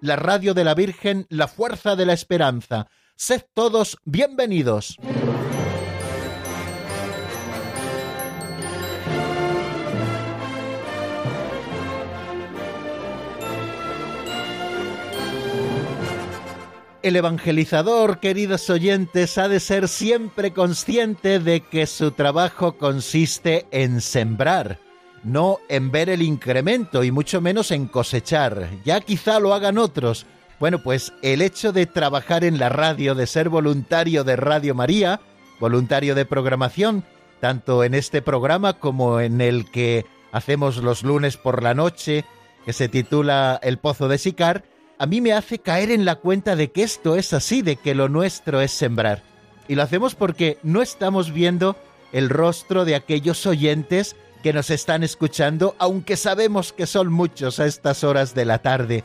la radio de la Virgen, la fuerza de la esperanza. Sed todos bienvenidos. El evangelizador, queridos oyentes, ha de ser siempre consciente de que su trabajo consiste en sembrar, no en ver el incremento y mucho menos en cosechar. Ya quizá lo hagan otros. Bueno, pues el hecho de trabajar en la radio, de ser voluntario de Radio María, voluntario de programación, tanto en este programa como en el que hacemos los lunes por la noche, que se titula El Pozo de Sicar, a mí me hace caer en la cuenta de que esto es así, de que lo nuestro es sembrar. Y lo hacemos porque no estamos viendo el rostro de aquellos oyentes que nos están escuchando, aunque sabemos que son muchos a estas horas de la tarde.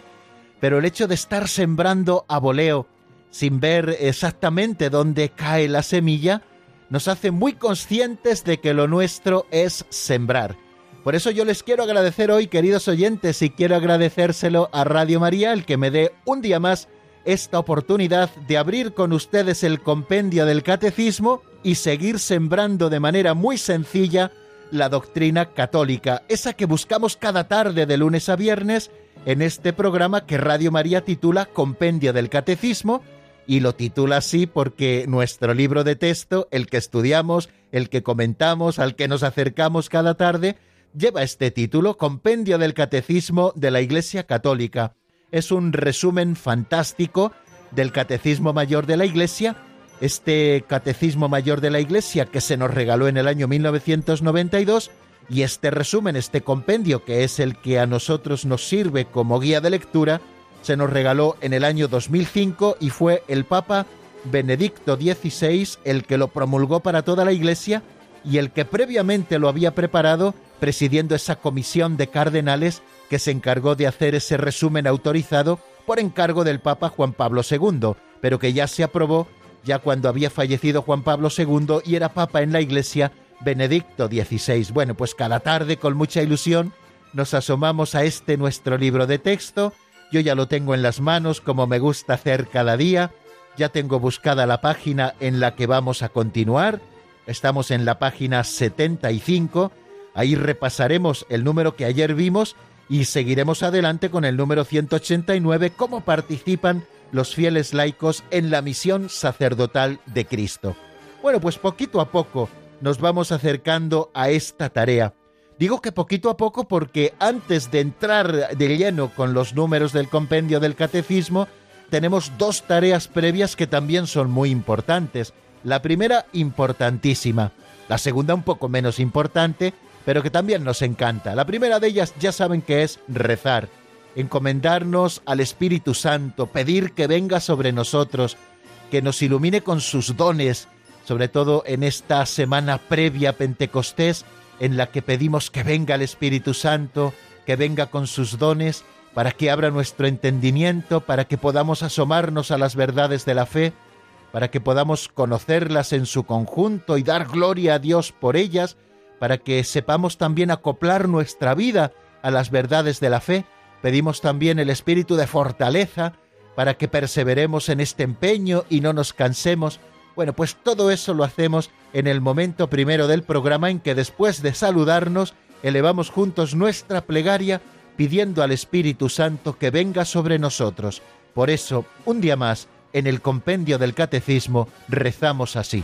Pero el hecho de estar sembrando a voleo, sin ver exactamente dónde cae la semilla, nos hace muy conscientes de que lo nuestro es sembrar. Por eso yo les quiero agradecer hoy, queridos oyentes, y quiero agradecérselo a Radio María el que me dé un día más esta oportunidad de abrir con ustedes el compendio del catecismo y seguir sembrando de manera muy sencilla la doctrina católica, esa que buscamos cada tarde de lunes a viernes en este programa que Radio María titula Compendio del Catecismo, y lo titula así porque nuestro libro de texto, el que estudiamos, el que comentamos, al que nos acercamos cada tarde, lleva este título, Compendio del Catecismo de la Iglesia Católica. Es un resumen fantástico del Catecismo Mayor de la Iglesia, este Catecismo Mayor de la Iglesia que se nos regaló en el año 1992, y este resumen, este compendio, que es el que a nosotros nos sirve como guía de lectura, se nos regaló en el año 2005 y fue el Papa Benedicto XVI el que lo promulgó para toda la Iglesia y el que previamente lo había preparado presidiendo esa comisión de cardenales que se encargó de hacer ese resumen autorizado por encargo del Papa Juan Pablo II, pero que ya se aprobó ya cuando había fallecido Juan Pablo II y era Papa en la Iglesia Benedicto XVI. Bueno, pues cada tarde con mucha ilusión nos asomamos a este nuestro libro de texto. Yo ya lo tengo en las manos como me gusta hacer cada día. Ya tengo buscada la página en la que vamos a continuar. Estamos en la página 75 Ahí repasaremos el número que ayer vimos y seguiremos adelante con el número 189, cómo participan los fieles laicos en la misión sacerdotal de Cristo. Bueno, pues poquito a poco nos vamos acercando a esta tarea. Digo que poquito a poco porque antes de entrar de lleno con los números del compendio del catecismo, tenemos dos tareas previas que también son muy importantes. La primera, importantísima. La segunda, un poco menos importante, pero que también nos encanta. La primera de ellas ya saben que es rezar, encomendarnos al Espíritu Santo, pedir que venga sobre nosotros, que nos ilumine con sus dones, sobre todo en esta semana previa a Pentecostés, en la que pedimos que venga el Espíritu Santo, que venga con sus dones, para que abra nuestro entendimiento, para que podamos asomarnos a las verdades de la fe, para que podamos conocerlas en su conjunto y dar gloria a Dios por ellas, para que sepamos también acoplar nuestra vida a las verdades de la fe, pedimos también el espíritu de fortaleza para que perseveremos en este empeño y no nos cansemos. Bueno, pues todo eso lo hacemos en el momento primero del programa en que después de saludarnos elevamos juntos nuestra plegaria pidiendo al Espíritu Santo que venga sobre nosotros. Por eso, un día más, en el compendio del Catecismo, rezamos así.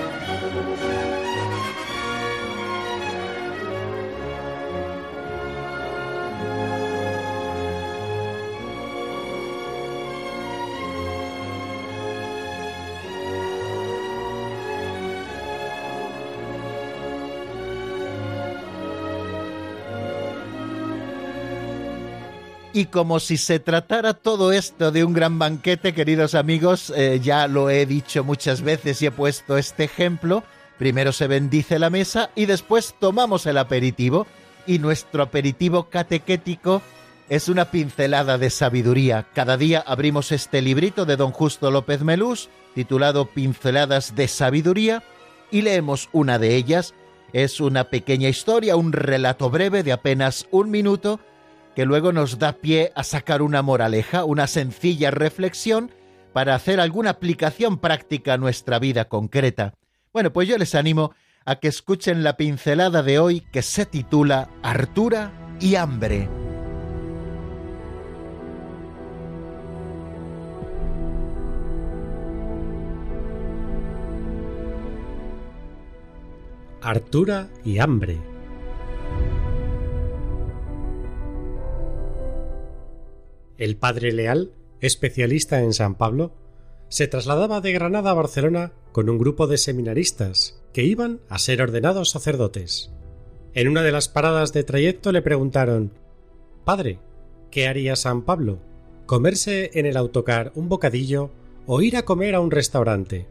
Y como si se tratara todo esto de un gran banquete, queridos amigos, eh, ya lo he dicho muchas veces y he puesto este ejemplo. Primero se bendice la mesa y después tomamos el aperitivo. Y nuestro aperitivo catequético es una pincelada de sabiduría. Cada día abrimos este librito de don Justo López Melús, titulado Pinceladas de Sabiduría, y leemos una de ellas. Es una pequeña historia, un relato breve de apenas un minuto, que luego nos da pie a sacar una moraleja, una sencilla reflexión para hacer alguna aplicación práctica a nuestra vida concreta. Bueno, pues yo les animo a que escuchen la pincelada de hoy que se titula Artura y hambre. Artura y hambre El padre Leal, especialista en San Pablo, se trasladaba de Granada a Barcelona con un grupo de seminaristas que iban a ser ordenados sacerdotes. En una de las paradas de trayecto le preguntaron Padre, ¿qué haría San Pablo? ¿Comerse en el autocar un bocadillo o ir a comer a un restaurante?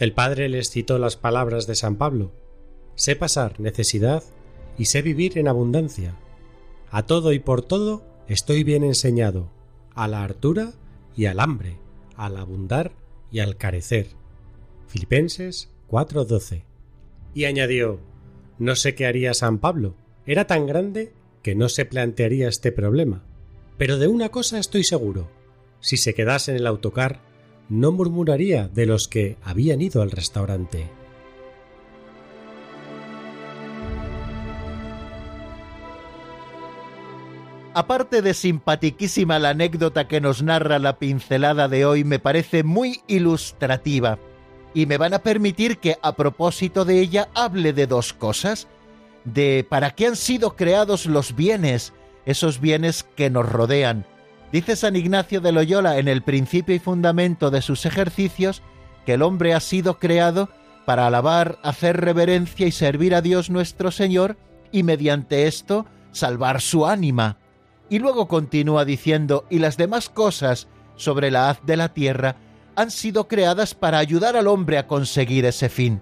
El padre les citó las palabras de San Pablo Sé pasar necesidad y sé vivir en abundancia. A todo y por todo Estoy bien enseñado a la hartura y al hambre, al abundar y al carecer. Filipenses 4:12. Y añadió, no sé qué haría San Pablo, era tan grande que no se plantearía este problema. Pero de una cosa estoy seguro, si se quedase en el autocar, no murmuraría de los que habían ido al restaurante. Aparte de simpatiquísima la anécdota que nos narra la pincelada de hoy, me parece muy ilustrativa y me van a permitir que a propósito de ella hable de dos cosas, de para qué han sido creados los bienes, esos bienes que nos rodean. Dice San Ignacio de Loyola en el principio y fundamento de sus ejercicios que el hombre ha sido creado para alabar, hacer reverencia y servir a Dios nuestro Señor y mediante esto salvar su ánima. Y luego continúa diciendo, y las demás cosas sobre la haz de la tierra han sido creadas para ayudar al hombre a conseguir ese fin,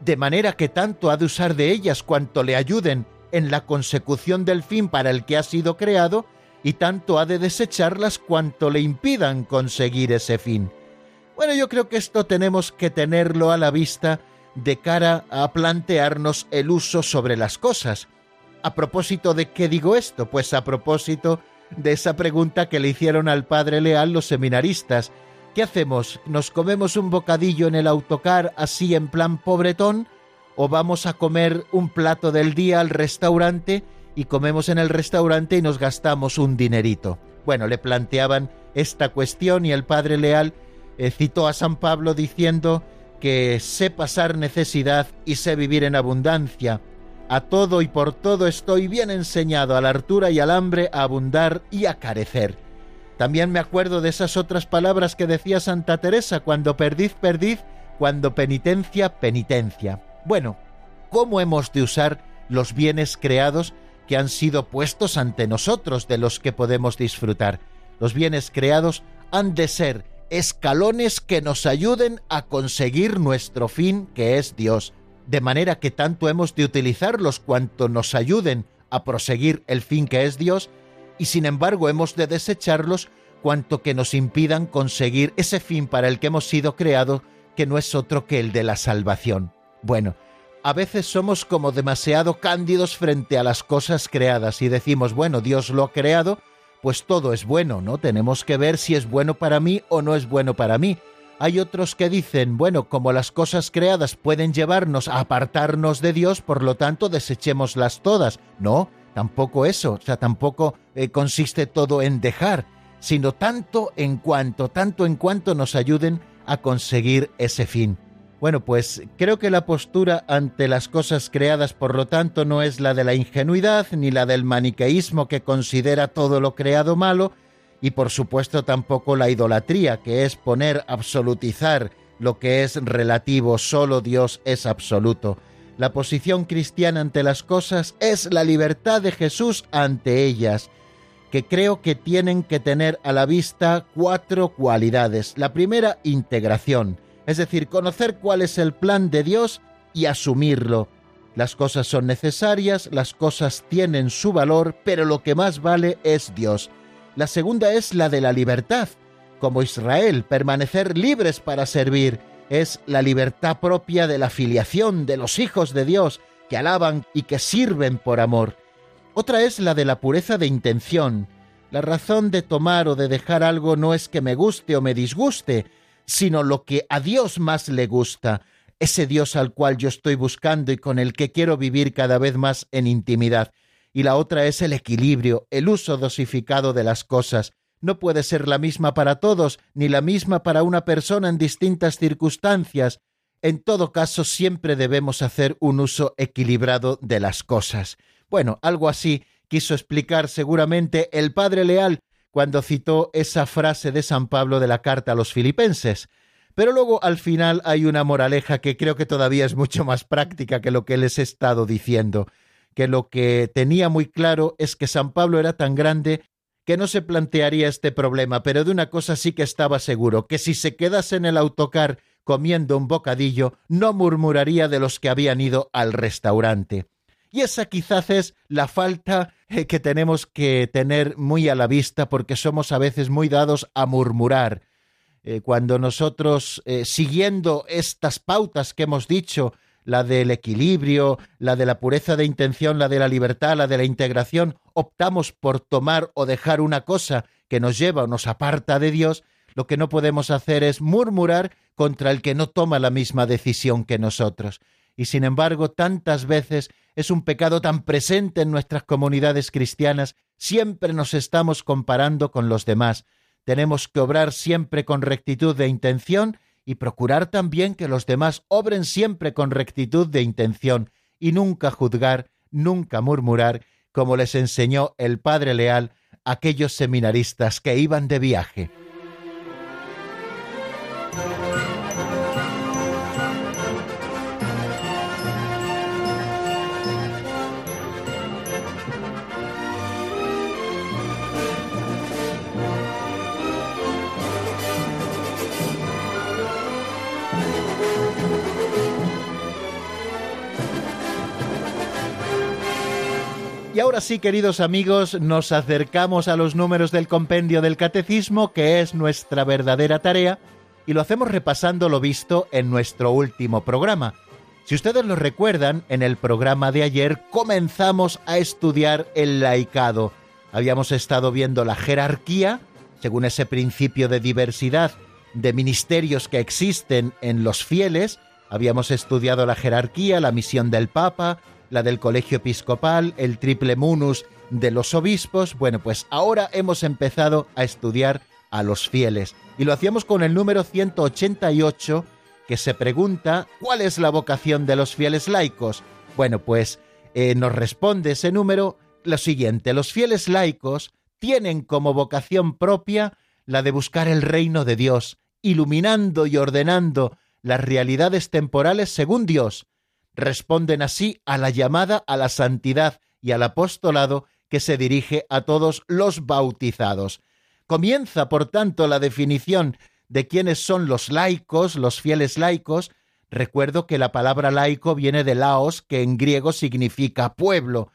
de manera que tanto ha de usar de ellas cuanto le ayuden en la consecución del fin para el que ha sido creado, y tanto ha de desecharlas cuanto le impidan conseguir ese fin. Bueno, yo creo que esto tenemos que tenerlo a la vista de cara a plantearnos el uso sobre las cosas, ¿A propósito de qué digo esto? Pues a propósito de esa pregunta que le hicieron al padre Leal los seminaristas. ¿Qué hacemos? ¿Nos comemos un bocadillo en el autocar así en plan pobretón? ¿O vamos a comer un plato del día al restaurante y comemos en el restaurante y nos gastamos un dinerito? Bueno, le planteaban esta cuestión y el padre Leal eh, citó a San Pablo diciendo que sé pasar necesidad y sé vivir en abundancia a todo y por todo estoy bien enseñado, a la hartura y al hambre, a abundar y a carecer. También me acuerdo de esas otras palabras que decía Santa Teresa, cuando perdiz, perdiz, cuando penitencia, penitencia. Bueno, ¿cómo hemos de usar los bienes creados que han sido puestos ante nosotros, de los que podemos disfrutar? Los bienes creados han de ser escalones que nos ayuden a conseguir nuestro fin, que es Dios de manera que tanto hemos de utilizarlos cuanto nos ayuden a proseguir el fin que es Dios, y sin embargo hemos de desecharlos cuanto que nos impidan conseguir ese fin para el que hemos sido creados, que no es otro que el de la salvación. Bueno, a veces somos como demasiado cándidos frente a las cosas creadas y decimos, bueno, Dios lo ha creado, pues todo es bueno, ¿no? Tenemos que ver si es bueno para mí o no es bueno para mí. Hay otros que dicen, bueno, como las cosas creadas pueden llevarnos a apartarnos de Dios, por lo tanto desechémoslas todas. No, tampoco eso, o sea, tampoco eh, consiste todo en dejar, sino tanto en cuanto, tanto en cuanto nos ayuden a conseguir ese fin. Bueno, pues creo que la postura ante las cosas creadas, por lo tanto, no es la de la ingenuidad ni la del maniqueísmo que considera todo lo creado malo, y por supuesto tampoco la idolatría, que es poner, absolutizar lo que es relativo, solo Dios es absoluto. La posición cristiana ante las cosas es la libertad de Jesús ante ellas, que creo que tienen que tener a la vista cuatro cualidades. La primera, integración es decir, conocer cuál es el plan de Dios y asumirlo. Las cosas son necesarias, las cosas tienen su valor, pero lo que más vale es Dios. La segunda es la de la libertad. Como Israel, permanecer libres para servir es la libertad propia de la filiación de los hijos de Dios que alaban y que sirven por amor. Otra es la de la pureza de intención. La razón de tomar o de dejar algo no es que me guste o me disguste, sino lo que a Dios más le gusta, ese Dios al cual yo estoy buscando y con el que quiero vivir cada vez más en intimidad. Y la otra es el equilibrio, el uso dosificado de las cosas. No puede ser la misma para todos, ni la misma para una persona en distintas circunstancias. En todo caso, siempre debemos hacer un uso equilibrado de las cosas. Bueno, algo así quiso explicar seguramente el Padre Leal cuando citó esa frase de San Pablo de la carta a los filipenses. Pero luego al final hay una moraleja que creo que todavía es mucho más práctica que lo que les he estado diciendo, que lo que tenía muy claro es que San Pablo era tan grande que no se plantearía este problema, pero de una cosa sí que estaba seguro, que si se quedase en el autocar comiendo un bocadillo, no murmuraría de los que habían ido al restaurante. Y esa quizás es la falta eh, que tenemos que tener muy a la vista porque somos a veces muy dados a murmurar. Eh, cuando nosotros, eh, siguiendo estas pautas que hemos dicho, la del equilibrio, la de la pureza de intención, la de la libertad, la de la integración, optamos por tomar o dejar una cosa que nos lleva o nos aparta de Dios, lo que no podemos hacer es murmurar contra el que no toma la misma decisión que nosotros. Y sin embargo, tantas veces es un pecado tan presente en nuestras comunidades cristianas, siempre nos estamos comparando con los demás. Tenemos que obrar siempre con rectitud de intención y procurar también que los demás obren siempre con rectitud de intención y nunca juzgar, nunca murmurar, como les enseñó el Padre Leal aquellos seminaristas que iban de viaje. Queridos amigos, nos acercamos a los números del compendio del catecismo, que es nuestra verdadera tarea, y lo hacemos repasando lo visto en nuestro último programa. Si ustedes lo recuerdan, en el programa de ayer comenzamos a estudiar el laicado. Habíamos estado viendo la jerarquía, según ese principio de diversidad de ministerios que existen en los fieles, habíamos estudiado la jerarquía, la misión del Papa, la del colegio episcopal, el triple munus de los obispos. Bueno, pues ahora hemos empezado a estudiar a los fieles. Y lo hacíamos con el número 188, que se pregunta ¿cuál es la vocación de los fieles laicos? Bueno, pues eh, nos responde ese número lo siguiente, los fieles laicos tienen como vocación propia la de buscar el reino de Dios, iluminando y ordenando las realidades temporales según Dios, responden así a la llamada a la santidad y al apostolado que se dirige a todos los bautizados. Comienza, por tanto, la definición de quiénes son los laicos, los fieles laicos. Recuerdo que la palabra laico viene de laos, que en griego significa pueblo,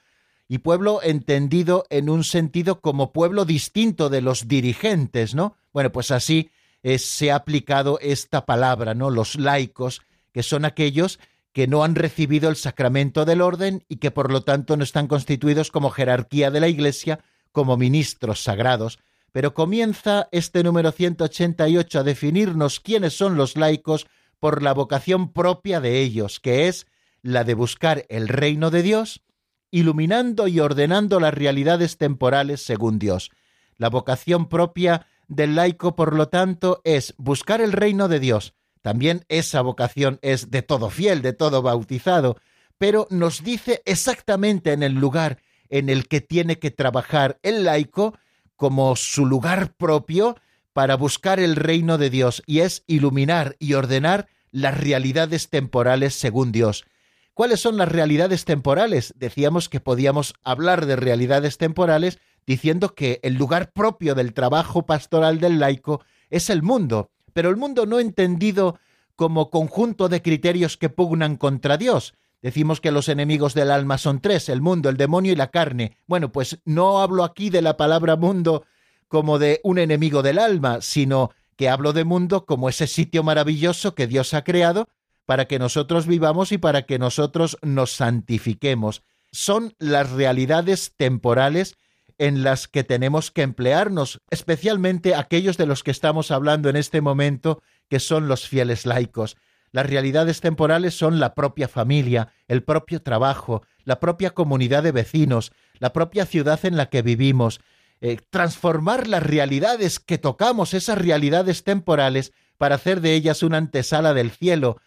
y pueblo entendido en un sentido como pueblo distinto de los dirigentes, ¿no? Bueno, pues así eh, se ha aplicado esta palabra, ¿no? Los laicos, que son aquellos que no han recibido el sacramento del orden y que por lo tanto no están constituidos como jerarquía de la Iglesia, como ministros sagrados. Pero comienza este número 188 a definirnos quiénes son los laicos por la vocación propia de ellos, que es la de buscar el reino de Dios, iluminando y ordenando las realidades temporales según Dios. La vocación propia del laico, por lo tanto, es buscar el reino de Dios. También esa vocación es de todo fiel, de todo bautizado, pero nos dice exactamente en el lugar en el que tiene que trabajar el laico como su lugar propio para buscar el reino de Dios, y es iluminar y ordenar las realidades temporales según Dios. ¿Cuáles son las realidades temporales? Decíamos que podíamos hablar de realidades temporales diciendo que el lugar propio del trabajo pastoral del laico es el mundo, pero el mundo no entendido como conjunto de criterios que pugnan contra Dios. Decimos que los enemigos del alma son tres, el mundo, el demonio y la carne. Bueno, pues no hablo aquí de la palabra mundo como de un enemigo del alma, sino que hablo de mundo como ese sitio maravilloso que Dios ha creado para que nosotros vivamos y para que nosotros nos santifiquemos. Son las realidades temporales en las que tenemos que emplearnos, especialmente aquellos de los que estamos hablando en este momento, que son los fieles laicos. Las realidades temporales son la propia familia, el propio trabajo, la propia comunidad de vecinos, la propia ciudad en la que vivimos. Eh, transformar las realidades que tocamos, esas realidades temporales, para hacer de ellas una antesala del cielo,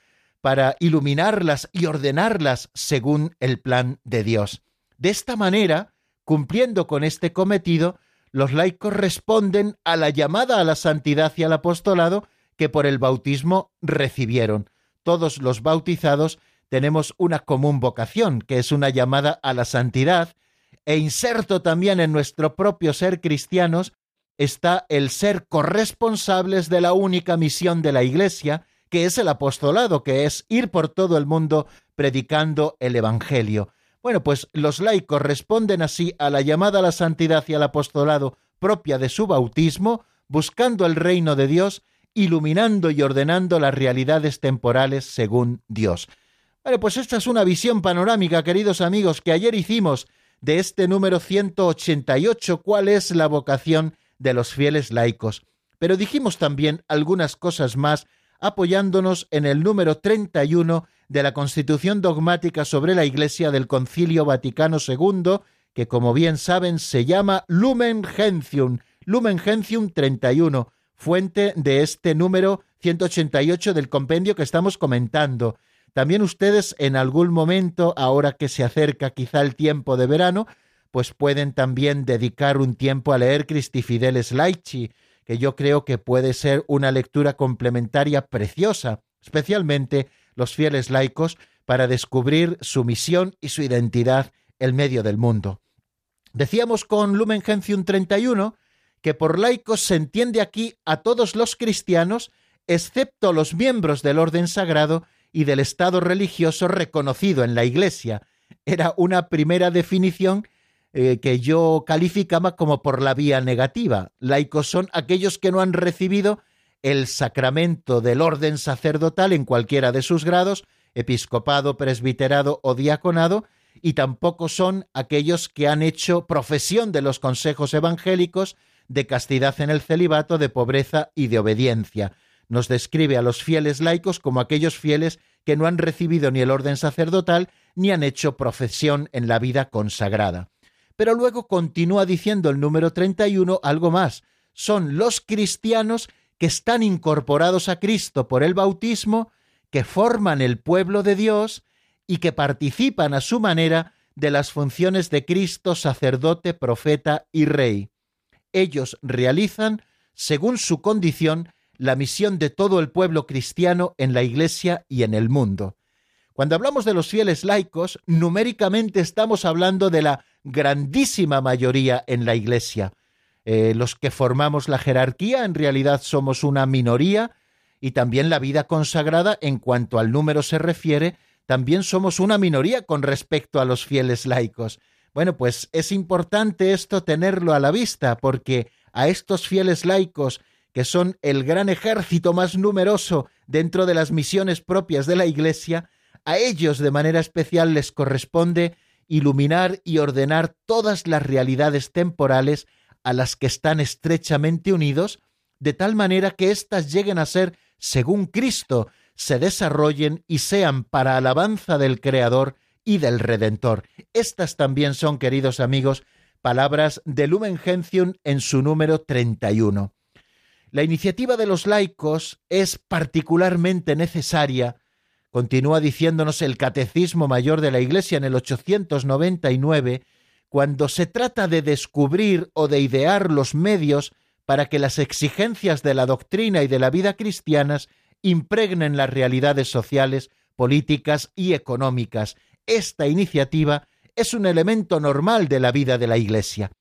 para iluminarlas y ordenarlas según el plan de Dios. De esta manera, Cumpliendo con este cometido, los laicos responden a la llamada a la santidad y al apostolado que por el bautismo recibieron. Todos los bautizados tenemos una común vocación, que es una llamada a la santidad, e inserto también en nuestro propio ser cristianos está el ser corresponsables de la única misión de la Iglesia, que es el apostolado, que es ir por todo el mundo predicando el Evangelio. Bueno, pues los laicos responden así a la llamada a la santidad y al apostolado propia de su bautismo, buscando el reino de Dios, iluminando y ordenando las realidades temporales según Dios. Bueno, pues esta es una visión panorámica, queridos amigos, que ayer hicimos de este número 188, cuál es la vocación de los fieles laicos. Pero dijimos también algunas cosas más apoyándonos en el número 31 de la Constitución dogmática sobre la Iglesia del Concilio Vaticano II, que como bien saben se llama Lumen Gentium, Lumen Gentium 31, fuente de este número 188 del compendio que estamos comentando. También ustedes en algún momento, ahora que se acerca quizá el tiempo de verano, pues pueden también dedicar un tiempo a leer Christi Fideles Laici, que yo creo que puede ser una lectura complementaria preciosa, especialmente los fieles laicos para descubrir su misión y su identidad en medio del mundo. Decíamos con Lumen Gentium 31 que por laicos se entiende aquí a todos los cristianos, excepto los miembros del orden sagrado y del estado religioso reconocido en la Iglesia. Era una primera definición eh, que yo calificaba como por la vía negativa. Laicos son aquellos que no han recibido el sacramento del orden sacerdotal en cualquiera de sus grados, episcopado, presbiterado o diaconado, y tampoco son aquellos que han hecho profesión de los consejos evangélicos de castidad en el celibato, de pobreza y de obediencia. Nos describe a los fieles laicos como aquellos fieles que no han recibido ni el orden sacerdotal ni han hecho profesión en la vida consagrada. Pero luego continúa diciendo el número 31 algo más. Son los cristianos que están incorporados a Cristo por el bautismo, que forman el pueblo de Dios y que participan a su manera de las funciones de Cristo, sacerdote, profeta y rey. Ellos realizan, según su condición, la misión de todo el pueblo cristiano en la Iglesia y en el mundo. Cuando hablamos de los fieles laicos, numéricamente estamos hablando de la grandísima mayoría en la Iglesia. Eh, los que formamos la jerarquía en realidad somos una minoría y también la vida consagrada en cuanto al número se refiere, también somos una minoría con respecto a los fieles laicos. Bueno, pues es importante esto tenerlo a la vista porque a estos fieles laicos, que son el gran ejército más numeroso dentro de las misiones propias de la Iglesia, a ellos de manera especial les corresponde iluminar y ordenar todas las realidades temporales a las que están estrechamente unidos, de tal manera que éstas lleguen a ser, según Cristo, se desarrollen y sean para alabanza del Creador y del Redentor. Estas también son, queridos amigos, palabras de Lumen Gentium en su número 31. La iniciativa de los laicos es particularmente necesaria, continúa diciéndonos el Catecismo Mayor de la Iglesia en el 899, cuando se trata de descubrir o de idear los medios para que las exigencias de la doctrina y de la vida cristianas impregnen las realidades sociales, políticas y económicas. Esta iniciativa es un elemento normal de la vida de la Iglesia.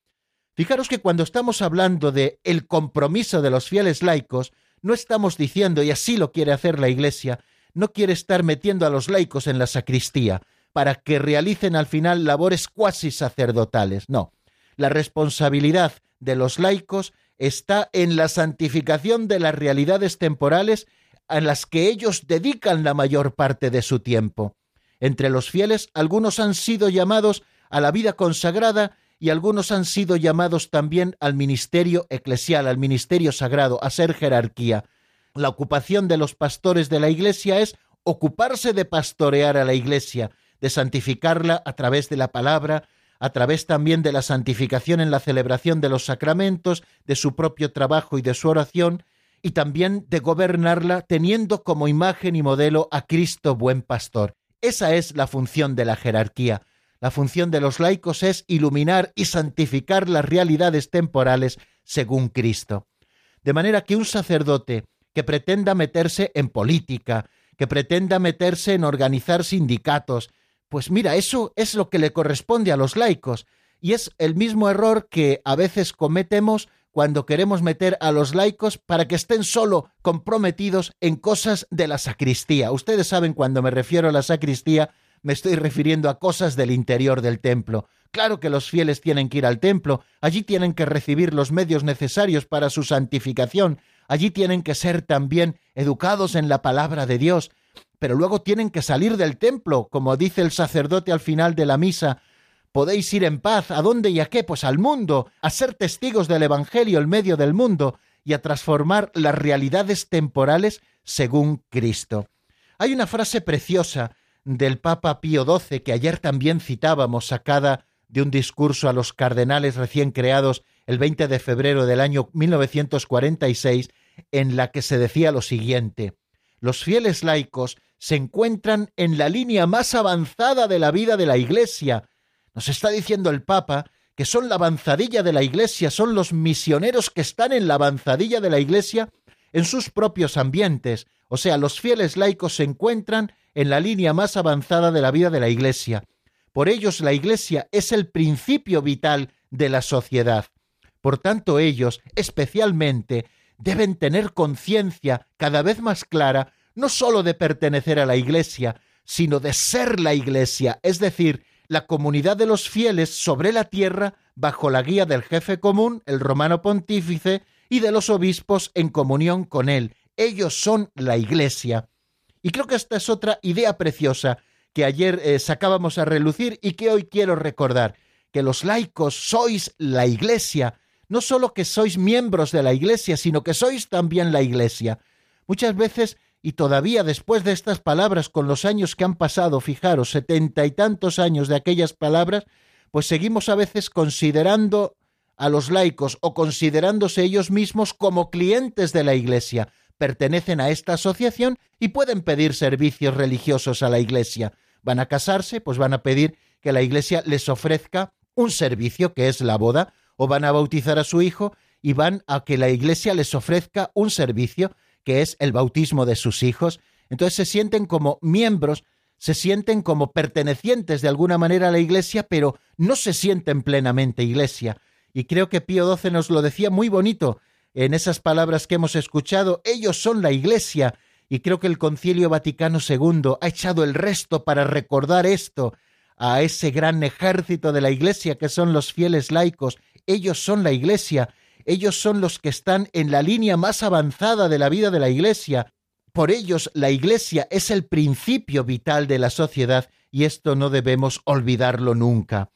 Fijaros que cuando estamos hablando de el compromiso de los fieles laicos, no estamos diciendo, y así lo quiere hacer la Iglesia, no quiere estar metiendo a los laicos en la sacristía para que realicen al final labores cuasi sacerdotales. No, la responsabilidad de los laicos está en la santificación de las realidades temporales a las que ellos dedican la mayor parte de su tiempo. Entre los fieles, algunos han sido llamados a la vida consagrada y algunos han sido llamados también al ministerio eclesial, al ministerio sagrado, a ser jerarquía. La ocupación de los pastores de la Iglesia es ocuparse de pastorear a la Iglesia, de santificarla a través de la palabra, a través también de la santificación en la celebración de los sacramentos, de su propio trabajo y de su oración, y también de gobernarla teniendo como imagen y modelo a Cristo buen pastor. Esa es la función de la jerarquía, la función de los laicos es iluminar y santificar las realidades temporales según Cristo. De manera que un sacerdote que pretenda meterse en política, que pretenda meterse en organizar sindicatos, pues mira, eso es lo que le corresponde a los laicos, y es el mismo error que a veces cometemos cuando queremos meter a los laicos para que estén solo comprometidos en cosas de la sacristía. Ustedes saben cuando me refiero a la sacristía, me estoy refiriendo a cosas del interior del templo. Claro que los fieles tienen que ir al templo, allí tienen que recibir los medios necesarios para su santificación, allí tienen que ser también educados en la palabra de Dios, pero luego tienen que salir del templo, como dice el sacerdote al final de la misa. Podéis ir en paz, ¿a dónde y a qué? Pues al mundo, a ser testigos del Evangelio en medio del mundo y a transformar las realidades temporales según Cristo. Hay una frase preciosa del Papa Pío XII, que ayer también citábamos, sacada de un discurso a los cardenales recién creados el 20 de febrero del año 1946, en la que se decía lo siguiente, los fieles laicos se encuentran en la línea más avanzada de la vida de la Iglesia. Nos está diciendo el Papa que son la avanzadilla de la Iglesia, son los misioneros que están en la avanzadilla de la Iglesia en sus propios ambientes. O sea, los fieles laicos se encuentran en la línea más avanzada de la vida de la Iglesia. Por ellos la Iglesia es el principio vital de la sociedad. Por tanto, ellos, especialmente, deben tener conciencia cada vez más clara no sólo de pertenecer a la Iglesia, sino de ser la Iglesia, es decir, la comunidad de los fieles sobre la tierra bajo la guía del jefe común, el romano pontífice, y de los obispos en comunión con él. Ellos son la Iglesia. Y creo que esta es otra idea preciosa que ayer eh, sacábamos a relucir y que hoy quiero recordar, que los laicos sois la Iglesia, no solo que sois miembros de la Iglesia, sino que sois también la Iglesia. Muchas veces, y todavía después de estas palabras, con los años que han pasado, fijaros, setenta y tantos años de aquellas palabras, pues seguimos a veces considerando a los laicos o considerándose ellos mismos como clientes de la Iglesia, pertenecen a esta asociación y pueden pedir servicios religiosos a la Iglesia. Van a casarse, pues van a pedir que la Iglesia les ofrezca un servicio que es la boda, o van a bautizar a su hijo y van a que la Iglesia les ofrezca un servicio que es el bautismo de sus hijos. Entonces se sienten como miembros, se sienten como pertenecientes de alguna manera a la Iglesia, pero no se sienten plenamente Iglesia. Y creo que Pío XII nos lo decía muy bonito en esas palabras que hemos escuchado, ellos son la Iglesia, y creo que el Concilio Vaticano II ha echado el resto para recordar esto a ese gran ejército de la Iglesia que son los fieles laicos. Ellos son la Iglesia, ellos son los que están en la línea más avanzada de la vida de la Iglesia. Por ellos la Iglesia es el principio vital de la sociedad y esto no debemos olvidarlo nunca.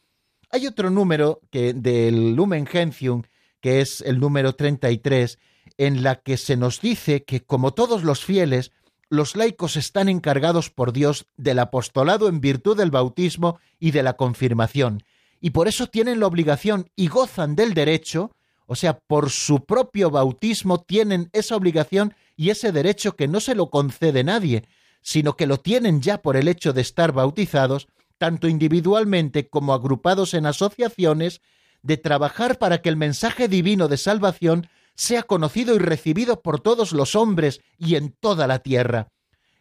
Hay otro número que del Lumen Gentium que es el número 33, en la que se nos dice que, como todos los fieles, los laicos están encargados por Dios del apostolado en virtud del bautismo y de la confirmación, y por eso tienen la obligación y gozan del derecho, o sea, por su propio bautismo tienen esa obligación y ese derecho que no se lo concede nadie, sino que lo tienen ya por el hecho de estar bautizados, tanto individualmente como agrupados en asociaciones, de trabajar para que el mensaje divino de salvación sea conocido y recibido por todos los hombres y en toda la tierra.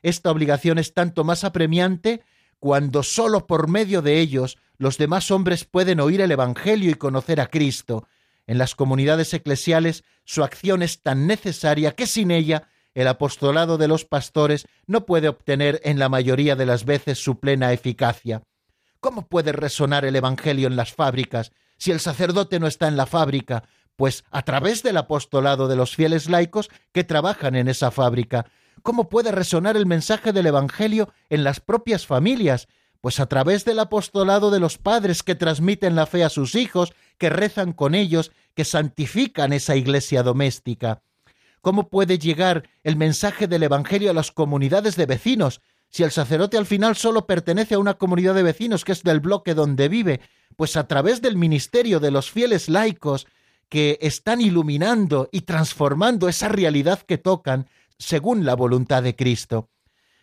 Esta obligación es tanto más apremiante cuando sólo por medio de ellos los demás hombres pueden oír el Evangelio y conocer a Cristo. En las comunidades eclesiales su acción es tan necesaria que sin ella el apostolado de los pastores no puede obtener en la mayoría de las veces su plena eficacia. ¿Cómo puede resonar el Evangelio en las fábricas si el sacerdote no está en la fábrica? Pues a través del apostolado de los fieles laicos que trabajan en esa fábrica. ¿Cómo puede resonar el mensaje del Evangelio en las propias familias? Pues a través del apostolado de los padres que transmiten la fe a sus hijos, que rezan con ellos, que santifican esa iglesia doméstica. ¿Cómo puede llegar el mensaje del Evangelio a las comunidades de vecinos si el sacerdote al final solo pertenece a una comunidad de vecinos que es del bloque donde vive? Pues a través del ministerio de los fieles laicos que están iluminando y transformando esa realidad que tocan según la voluntad de Cristo.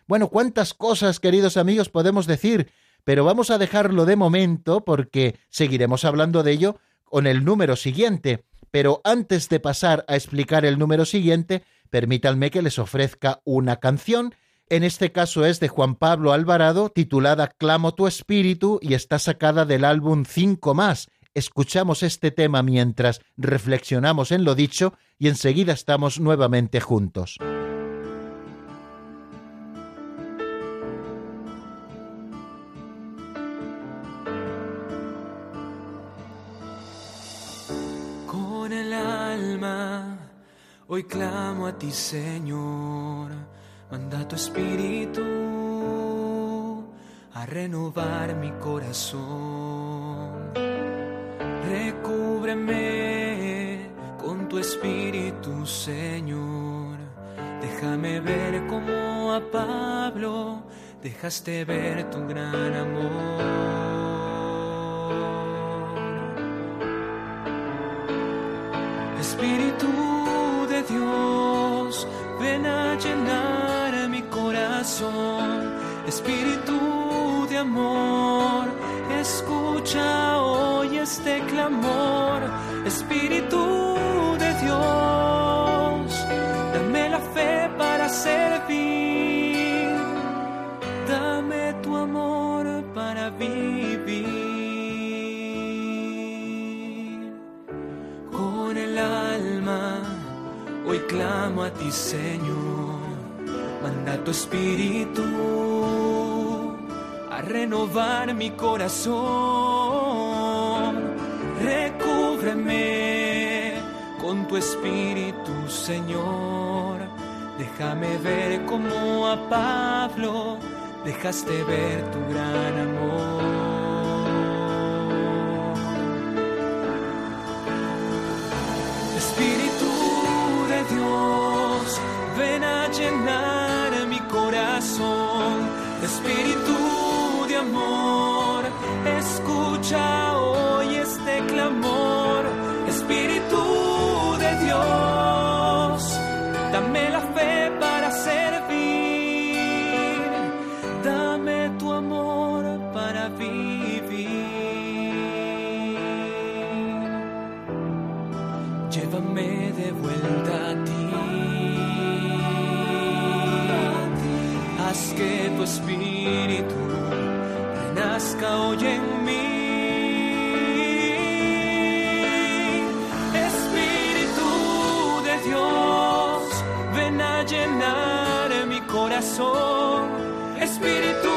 Bueno, cuántas cosas, queridos amigos, podemos decir, pero vamos a dejarlo de momento porque seguiremos hablando de ello con el número siguiente. Pero antes de pasar a explicar el número siguiente, permítanme que les ofrezca una canción. En este caso es de Juan Pablo Alvarado, titulada Clamo tu espíritu y está sacada del álbum Cinco más. Escuchamos este tema mientras reflexionamos en lo dicho y enseguida estamos nuevamente juntos. Hoy clamo a ti, Señor, manda tu espíritu a renovar mi corazón. Recúbreme con tu espíritu, Señor. Déjame ver como a Pablo dejaste ver tu gran amor. Espíritu Dios, ven a llenar mi corazón, espíritu de amor, escucha hoy este clamor, espíritu de Dios, dame la fe para servir, dame tu amor para vivir. Hoy clamo a ti, Señor, manda tu espíritu a renovar mi corazón. Recúbreme con tu espíritu, Señor. Déjame ver como a Pablo dejaste ver tu gran amor. Espíritu de amor, escucha que tu espíritu renazca hoy en mí. Espíritu de Dios, ven a llenar mi corazón. Espíritu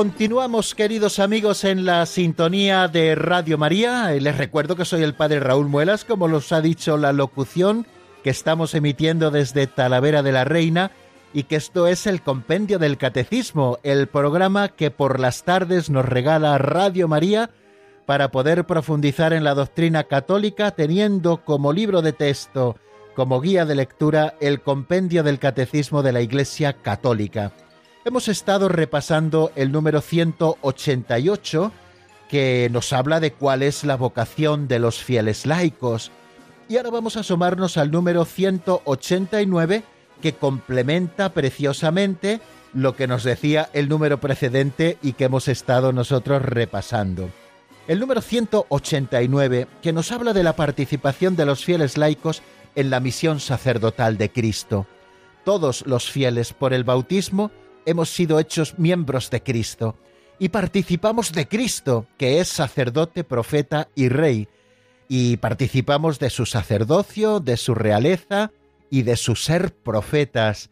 Continuamos, queridos amigos, en la sintonía de Radio María. Les recuerdo que soy el padre Raúl Muelas, como los ha dicho la locución, que estamos emitiendo desde Talavera de la Reina y que esto es el Compendio del Catecismo, el programa que por las tardes nos regala Radio María para poder profundizar en la doctrina católica teniendo como libro de texto, como guía de lectura, el Compendio del Catecismo de la Iglesia Católica. Hemos estado repasando el número 188 que nos habla de cuál es la vocación de los fieles laicos. Y ahora vamos a asomarnos al número 189 que complementa preciosamente lo que nos decía el número precedente y que hemos estado nosotros repasando. El número 189 que nos habla de la participación de los fieles laicos en la misión sacerdotal de Cristo. Todos los fieles por el bautismo hemos sido hechos miembros de Cristo y participamos de Cristo, que es sacerdote, profeta y rey, y participamos de su sacerdocio, de su realeza y de su ser profetas.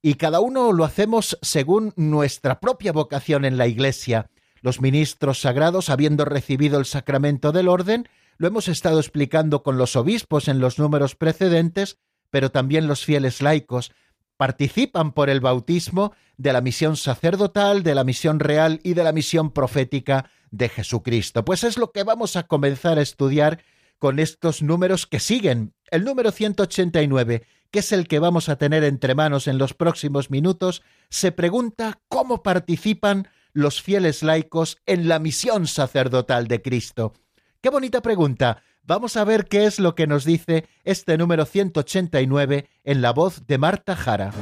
Y cada uno lo hacemos según nuestra propia vocación en la Iglesia. Los ministros sagrados, habiendo recibido el sacramento del orden, lo hemos estado explicando con los obispos en los números precedentes, pero también los fieles laicos, participan por el bautismo de la misión sacerdotal, de la misión real y de la misión profética de Jesucristo. Pues es lo que vamos a comenzar a estudiar con estos números que siguen. El número 189, que es el que vamos a tener entre manos en los próximos minutos, se pregunta cómo participan los fieles laicos en la misión sacerdotal de Cristo. Qué bonita pregunta, Vamos a ver qué es lo que nos dice este número 189 en la voz de Marta Jara.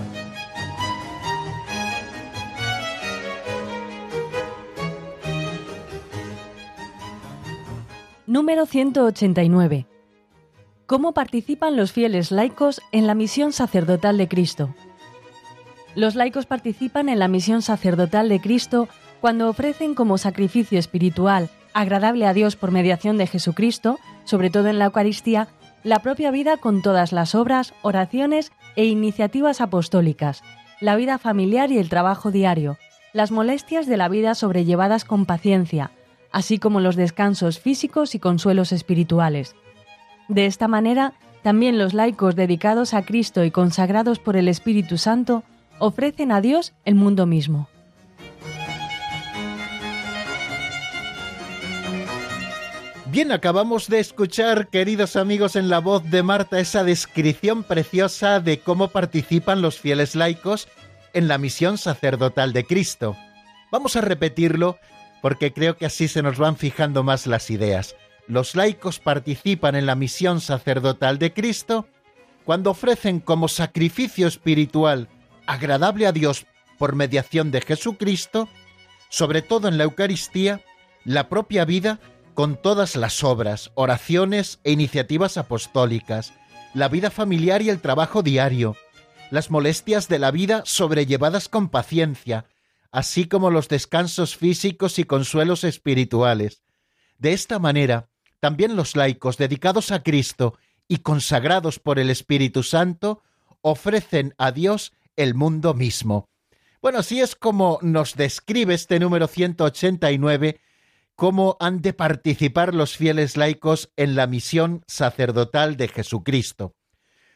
Número 189. ¿Cómo participan los fieles laicos en la misión sacerdotal de Cristo? Los laicos participan en la misión sacerdotal de Cristo cuando ofrecen como sacrificio espiritual agradable a Dios por mediación de Jesucristo, sobre todo en la Eucaristía, la propia vida con todas las obras, oraciones e iniciativas apostólicas, la vida familiar y el trabajo diario, las molestias de la vida sobrellevadas con paciencia, así como los descansos físicos y consuelos espirituales. De esta manera, también los laicos dedicados a Cristo y consagrados por el Espíritu Santo ofrecen a Dios el mundo mismo. Bien, acabamos de escuchar, queridos amigos, en la voz de Marta esa descripción preciosa de cómo participan los fieles laicos en la misión sacerdotal de Cristo. Vamos a repetirlo porque creo que así se nos van fijando más las ideas. Los laicos participan en la misión sacerdotal de Cristo cuando ofrecen como sacrificio espiritual agradable a Dios por mediación de Jesucristo, sobre todo en la Eucaristía, la propia vida con todas las obras, oraciones e iniciativas apostólicas, la vida familiar y el trabajo diario, las molestias de la vida sobrellevadas con paciencia, así como los descansos físicos y consuelos espirituales. De esta manera, también los laicos dedicados a Cristo y consagrados por el Espíritu Santo ofrecen a Dios el mundo mismo. Bueno, así es como nos describe este número 189 cómo han de participar los fieles laicos en la misión sacerdotal de Jesucristo.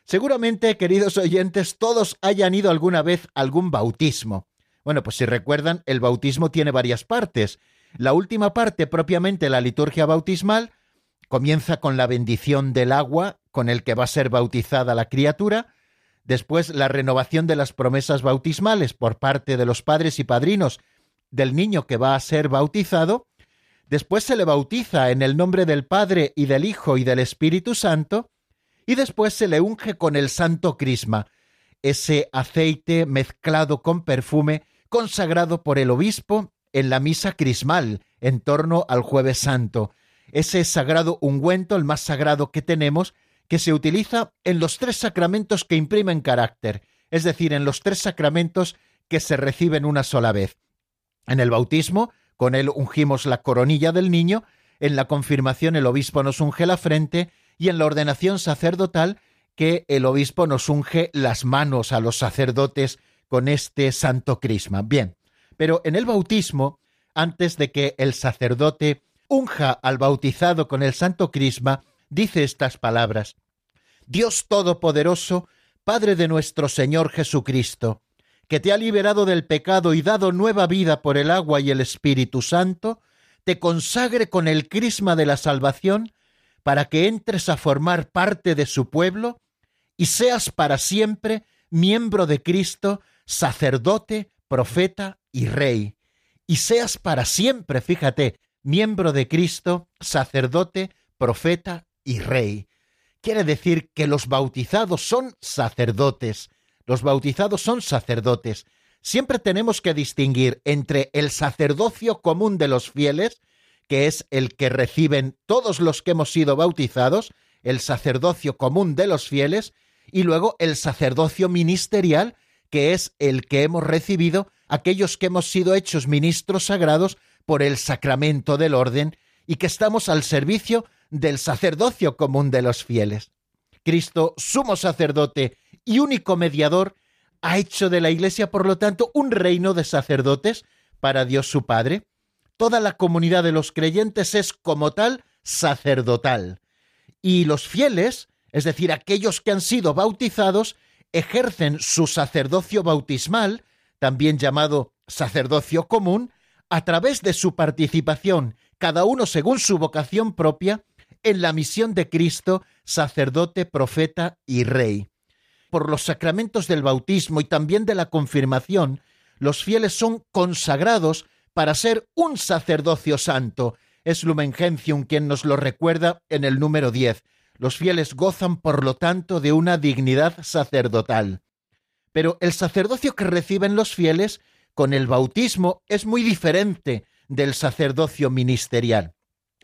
Seguramente, queridos oyentes, todos hayan ido alguna vez a algún bautismo. Bueno, pues si recuerdan, el bautismo tiene varias partes. La última parte, propiamente la liturgia bautismal, comienza con la bendición del agua con el que va a ser bautizada la criatura, después la renovación de las promesas bautismales por parte de los padres y padrinos del niño que va a ser bautizado, después se le bautiza en el nombre del Padre y del Hijo y del Espíritu Santo, y después se le unge con el santo crisma, ese aceite mezclado con perfume consagrado por el obispo en la misa crismal, en torno al jueves santo. Ese sagrado ungüento, el más sagrado que tenemos, que se utiliza en los tres sacramentos que imprimen carácter, es decir, en los tres sacramentos que se reciben una sola vez. En el bautismo, con él ungimos la coronilla del niño, en la confirmación el obispo nos unge la frente y en la ordenación sacerdotal que el obispo nos unge las manos a los sacerdotes con este santo crisma. Bien, pero en el bautismo, antes de que el sacerdote unja al bautizado con el santo crisma, dice estas palabras. Dios Todopoderoso, Padre de nuestro Señor Jesucristo, que te ha liberado del pecado y dado nueva vida por el agua y el Espíritu Santo, te consagre con el crisma de la salvación para que entres a formar parte de su pueblo y seas para siempre miembro de Cristo, sacerdote, profeta y rey. Y seas para siempre, fíjate, miembro de Cristo, sacerdote, profeta y rey. Quiere decir que los bautizados son sacerdotes. Los bautizados son sacerdotes. Siempre tenemos que distinguir entre el sacerdocio común de los fieles, que es el que reciben todos los que hemos sido bautizados, el sacerdocio común de los fieles, y luego el sacerdocio ministerial, que es el que hemos recibido aquellos que hemos sido hechos ministros sagrados por el sacramento del orden y que estamos al servicio del sacerdocio común de los fieles. Cristo, sumo sacerdote y único mediador, ha hecho de la Iglesia, por lo tanto, un reino de sacerdotes para Dios su Padre. Toda la comunidad de los creyentes es como tal sacerdotal. Y los fieles, es decir, aquellos que han sido bautizados, ejercen su sacerdocio bautismal, también llamado sacerdocio común, a través de su participación, cada uno según su vocación propia, en la misión de Cristo, sacerdote, profeta y rey. Por los sacramentos del bautismo y también de la confirmación, los fieles son consagrados para ser un sacerdocio santo. Es Lumen Gentium quien nos lo recuerda en el número 10. Los fieles gozan, por lo tanto, de una dignidad sacerdotal. Pero el sacerdocio que reciben los fieles con el bautismo es muy diferente del sacerdocio ministerial.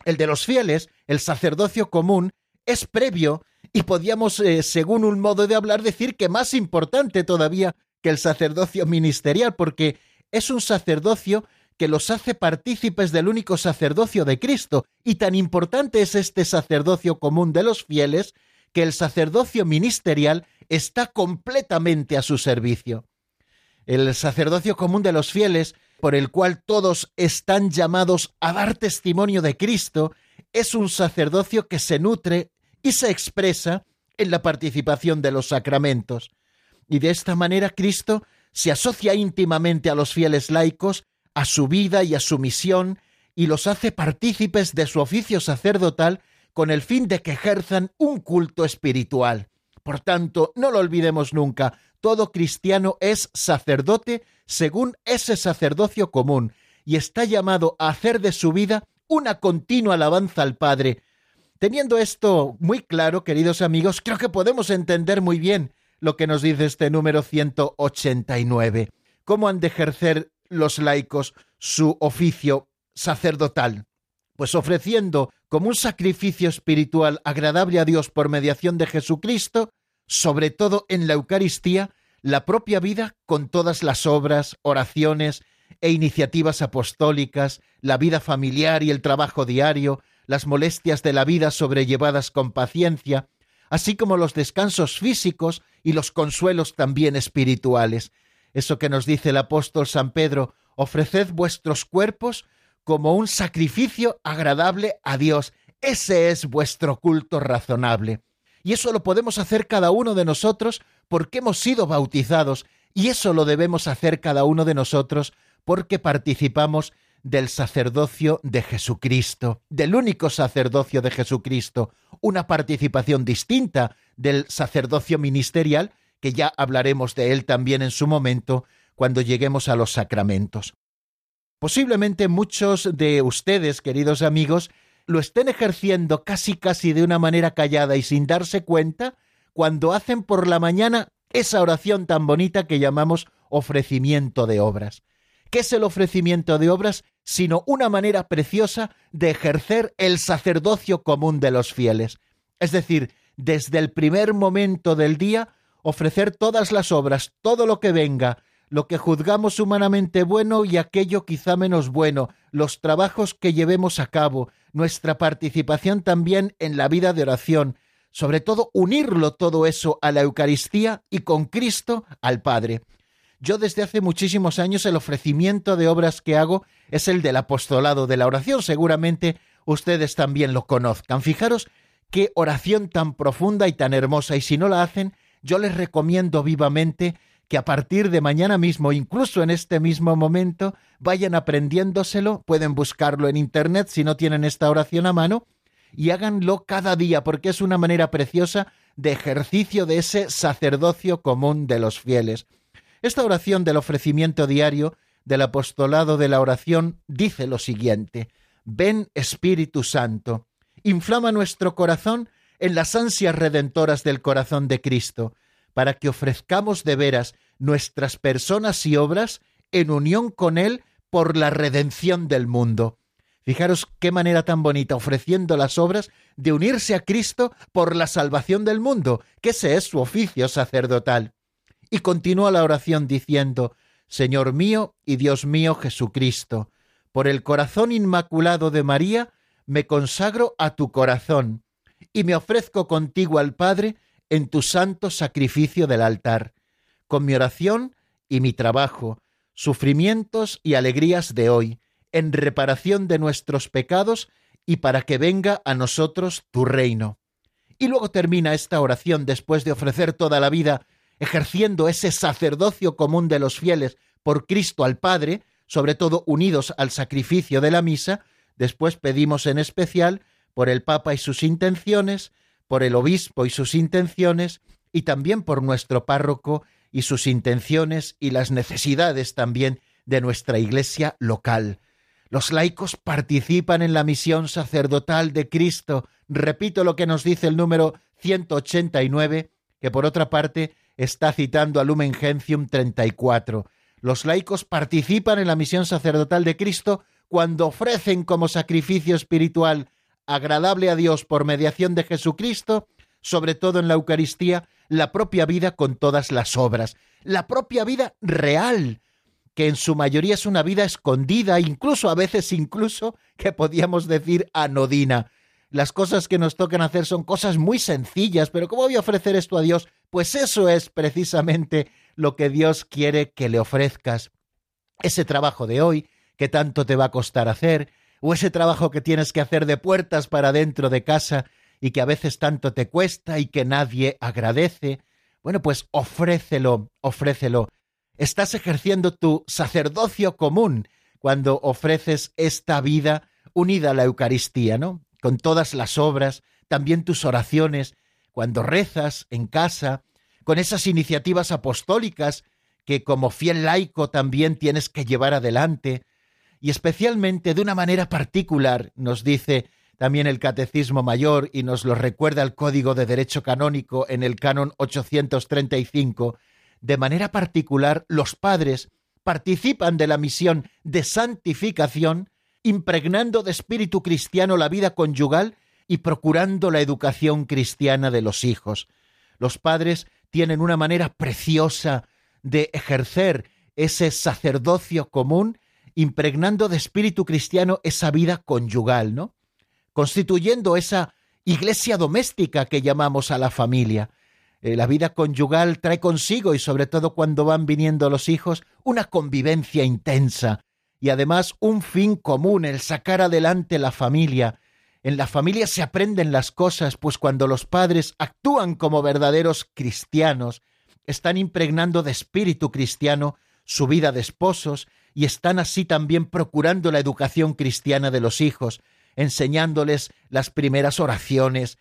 El de los fieles, el sacerdocio común, es previo y podíamos, eh, según un modo de hablar, decir que más importante todavía que el sacerdocio ministerial, porque es un sacerdocio que los hace partícipes del único sacerdocio de Cristo, y tan importante es este sacerdocio común de los fieles, que el sacerdocio ministerial está completamente a su servicio. El sacerdocio común de los fieles por el cual todos están llamados a dar testimonio de Cristo, es un sacerdocio que se nutre y se expresa en la participación de los sacramentos. Y de esta manera Cristo se asocia íntimamente a los fieles laicos, a su vida y a su misión, y los hace partícipes de su oficio sacerdotal con el fin de que ejerzan un culto espiritual. Por tanto, no lo olvidemos nunca, todo cristiano es sacerdote según ese sacerdocio común y está llamado a hacer de su vida una continua alabanza al Padre. Teniendo esto muy claro, queridos amigos, creo que podemos entender muy bien lo que nos dice este número 189. ¿Cómo han de ejercer los laicos su oficio sacerdotal? Pues ofreciendo como un sacrificio espiritual agradable a Dios por mediación de Jesucristo, sobre todo en la Eucaristía, la propia vida con todas las obras, oraciones e iniciativas apostólicas, la vida familiar y el trabajo diario, las molestias de la vida sobrellevadas con paciencia, así como los descansos físicos y los consuelos también espirituales. Eso que nos dice el apóstol San Pedro, ofreced vuestros cuerpos como un sacrificio agradable a Dios. Ese es vuestro culto razonable. Y eso lo podemos hacer cada uno de nosotros porque hemos sido bautizados y eso lo debemos hacer cada uno de nosotros porque participamos del sacerdocio de Jesucristo, del único sacerdocio de Jesucristo, una participación distinta del sacerdocio ministerial, que ya hablaremos de él también en su momento cuando lleguemos a los sacramentos. Posiblemente muchos de ustedes, queridos amigos, lo estén ejerciendo casi casi de una manera callada y sin darse cuenta cuando hacen por la mañana esa oración tan bonita que llamamos ofrecimiento de obras. ¿Qué es el ofrecimiento de obras? Sino una manera preciosa de ejercer el sacerdocio común de los fieles. Es decir, desde el primer momento del día, ofrecer todas las obras, todo lo que venga, lo que juzgamos humanamente bueno y aquello quizá menos bueno, los trabajos que llevemos a cabo, nuestra participación también en la vida de oración, sobre todo unirlo todo eso a la Eucaristía y con Cristo al Padre. Yo desde hace muchísimos años el ofrecimiento de obras que hago es el del apostolado de la oración, seguramente ustedes también lo conozcan. Fijaros qué oración tan profunda y tan hermosa, y si no la hacen, yo les recomiendo vivamente que a partir de mañana mismo, incluso en este mismo momento, vayan aprendiéndoselo, pueden buscarlo en Internet si no tienen esta oración a mano, y háganlo cada día, porque es una manera preciosa de ejercicio de ese sacerdocio común de los fieles. Esta oración del ofrecimiento diario del apostolado de la oración dice lo siguiente, Ven Espíritu Santo, inflama nuestro corazón en las ansias redentoras del corazón de Cristo, para que ofrezcamos de veras nuestras personas y obras en unión con Él por la redención del mundo. Fijaros qué manera tan bonita, ofreciendo las obras de unirse a Cristo por la salvación del mundo, que ese es su oficio sacerdotal. Y continúa la oración diciendo, Señor mío y Dios mío Jesucristo, por el corazón inmaculado de María, me consagro a tu corazón, y me ofrezco contigo al Padre en tu santo sacrificio del altar, con mi oración y mi trabajo, sufrimientos y alegrías de hoy, en reparación de nuestros pecados y para que venga a nosotros tu reino. Y luego termina esta oración después de ofrecer toda la vida ejerciendo ese sacerdocio común de los fieles por Cristo al Padre, sobre todo unidos al sacrificio de la misa, después pedimos en especial por el Papa y sus intenciones, por el obispo y sus intenciones, y también por nuestro párroco y sus intenciones y las necesidades también de nuestra iglesia local. Los laicos participan en la misión sacerdotal de Cristo. Repito lo que nos dice el número 189, que por otra parte está citando a Lumen Gentium 34. Los laicos participan en la misión sacerdotal de Cristo cuando ofrecen como sacrificio espiritual agradable a Dios por mediación de Jesucristo, sobre todo en la Eucaristía, la propia vida con todas las obras, la propia vida real, que en su mayoría es una vida escondida, incluso a veces incluso que podíamos decir anodina. Las cosas que nos tocan hacer son cosas muy sencillas, pero ¿cómo voy a ofrecer esto a Dios? Pues eso es precisamente lo que Dios quiere que le ofrezcas. Ese trabajo de hoy, que tanto te va a costar hacer, o ese trabajo que tienes que hacer de puertas para dentro de casa y que a veces tanto te cuesta y que nadie agradece, bueno, pues ofrécelo, ofrécelo. Estás ejerciendo tu sacerdocio común cuando ofreces esta vida unida a la Eucaristía, ¿no? Con todas las obras, también tus oraciones, cuando rezas en casa, con esas iniciativas apostólicas que como fiel laico también tienes que llevar adelante, y especialmente de una manera particular, nos dice también el Catecismo Mayor y nos lo recuerda el Código de Derecho Canónico en el Canon 835, de manera particular los padres participan de la misión de santificación, impregnando de espíritu cristiano la vida conyugal y procurando la educación cristiana de los hijos. Los padres tienen una manera preciosa de ejercer ese sacerdocio común impregnando de espíritu cristiano esa vida conyugal, ¿no? Constituyendo esa iglesia doméstica que llamamos a la familia. Eh, la vida conyugal trae consigo, y sobre todo cuando van viniendo los hijos, una convivencia intensa y además un fin común, el sacar adelante la familia. En la familia se aprenden las cosas, pues cuando los padres actúan como verdaderos cristianos, están impregnando de espíritu cristiano su vida de esposos y están así también procurando la educación cristiana de los hijos, enseñándoles las primeras oraciones,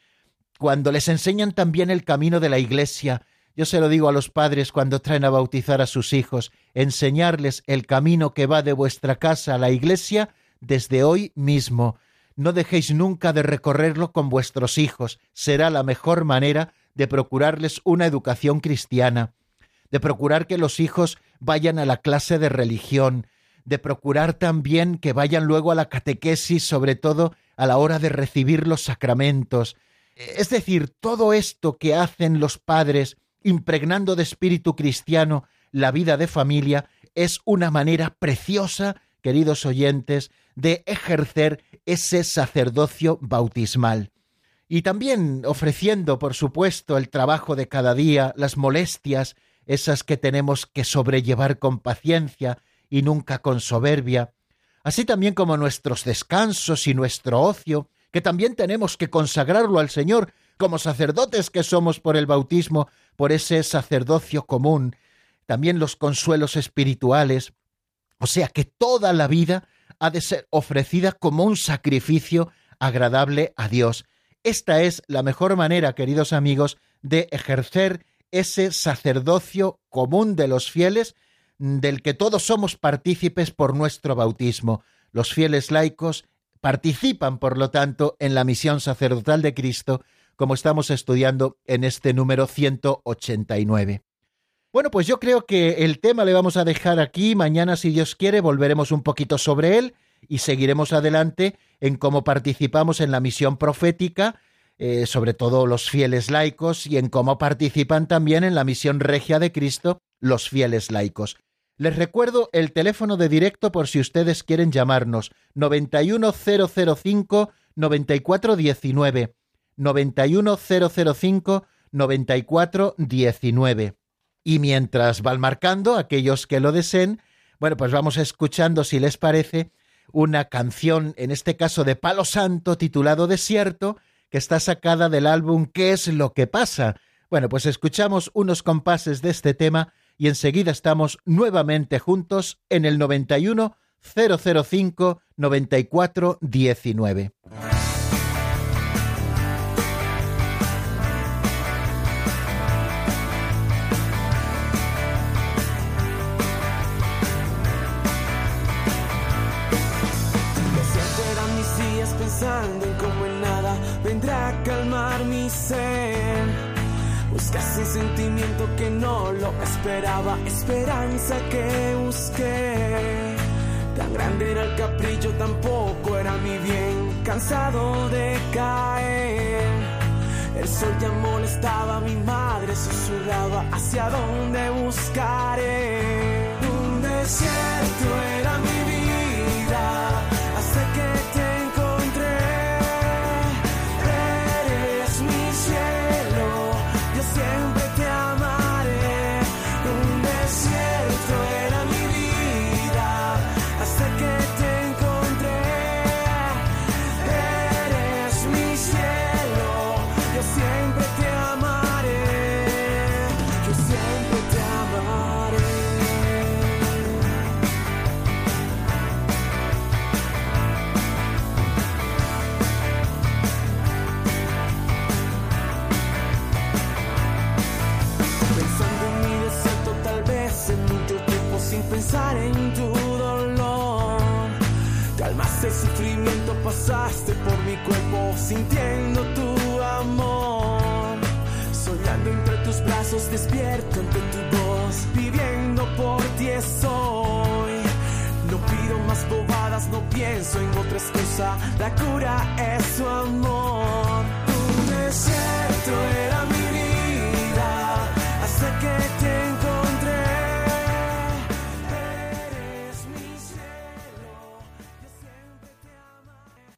cuando les enseñan también el camino de la Iglesia. Yo se lo digo a los padres cuando traen a bautizar a sus hijos, enseñarles el camino que va de vuestra casa a la Iglesia desde hoy mismo. No dejéis nunca de recorrerlo con vuestros hijos, será la mejor manera de procurarles una educación cristiana de procurar que los hijos vayan a la clase de religión, de procurar también que vayan luego a la catequesis, sobre todo a la hora de recibir los sacramentos. Es decir, todo esto que hacen los padres, impregnando de espíritu cristiano la vida de familia, es una manera preciosa, queridos oyentes, de ejercer ese sacerdocio bautismal. Y también ofreciendo, por supuesto, el trabajo de cada día, las molestias, esas que tenemos que sobrellevar con paciencia y nunca con soberbia, así también como nuestros descansos y nuestro ocio, que también tenemos que consagrarlo al Señor como sacerdotes que somos por el bautismo, por ese sacerdocio común, también los consuelos espirituales, o sea que toda la vida ha de ser ofrecida como un sacrificio agradable a Dios. Esta es la mejor manera, queridos amigos, de ejercer ese sacerdocio común de los fieles, del que todos somos partícipes por nuestro bautismo. Los fieles laicos participan, por lo tanto, en la misión sacerdotal de Cristo, como estamos estudiando en este número 189. Bueno, pues yo creo que el tema le vamos a dejar aquí. Mañana, si Dios quiere, volveremos un poquito sobre él y seguiremos adelante en cómo participamos en la misión profética, eh, sobre todo los fieles laicos, y en cómo participan también en la misión regia de Cristo los fieles laicos. Les recuerdo el teléfono de directo por si ustedes quieren llamarnos 91005 9419 91005 9419. Y mientras van marcando aquellos que lo deseen, bueno, pues vamos escuchando si les parece una canción, en este caso de Palo Santo, titulado Desierto, que está sacada del álbum ¿Qué es lo que pasa? Bueno, pues escuchamos unos compases de este tema y enseguida estamos nuevamente juntos en el 91 005 94 19. Sentimiento que no lo esperaba, esperanza que busqué. Tan grande era el capricho, tampoco era mi bien, cansado de caer. El sol ya molestaba, mi madre susurraba hacia dónde buscaré. Un desierto era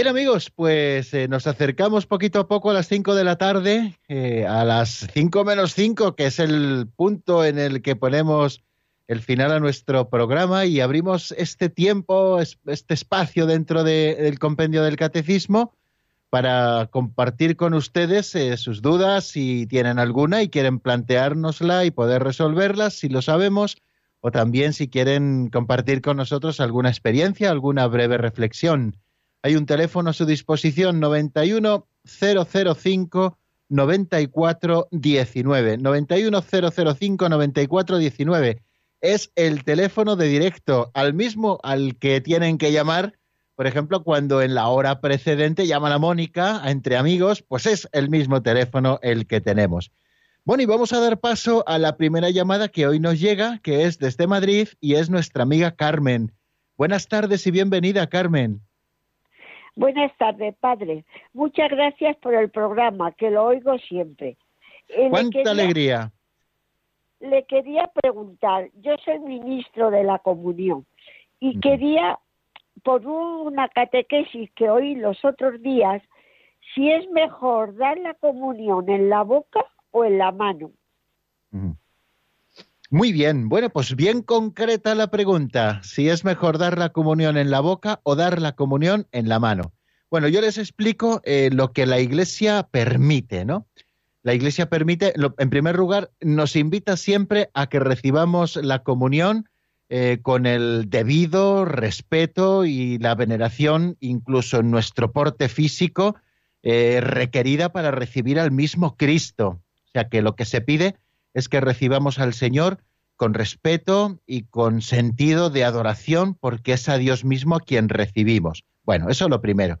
Bien amigos, pues eh, nos acercamos poquito a poco a las 5 de la tarde, eh, a las 5 menos 5, que es el punto en el que ponemos el final a nuestro programa y abrimos este tiempo, este espacio dentro del compendio del catecismo, para compartir con ustedes eh, sus dudas, si tienen alguna y quieren planteárnosla y poder resolverlas, si lo sabemos, o también si quieren compartir con nosotros alguna experiencia, alguna breve reflexión. Hay un teléfono a su disposición 91 005 94 19. 91 005 94 19. Es el teléfono de directo, al mismo al que tienen que llamar por ejemplo, cuando en la hora precedente llaman a Mónica entre amigos, pues es el mismo teléfono el que tenemos. Bueno, y vamos a dar paso a la primera llamada que hoy nos llega, que es desde Madrid y es nuestra amiga Carmen. Buenas tardes y bienvenida, Carmen. Buenas tardes, padre. Muchas gracias por el programa, que lo oigo siempre. Eh, ¡Cuánta alegría! Le quería preguntar, yo soy ministro de la comunión y quería por una catequesis que oí los otros días, si es mejor dar la comunión en la boca o en la mano. Muy bien, bueno, pues bien concreta la pregunta, si es mejor dar la comunión en la boca o dar la comunión en la mano. Bueno, yo les explico eh, lo que la Iglesia permite, ¿no? La Iglesia permite, en primer lugar, nos invita siempre a que recibamos la comunión eh, con el debido respeto y la veneración, incluso en nuestro porte físico, eh, requerida para recibir al mismo Cristo. O sea que lo que se pide es que recibamos al Señor con respeto y con sentido de adoración, porque es a Dios mismo quien recibimos. Bueno, eso es lo primero.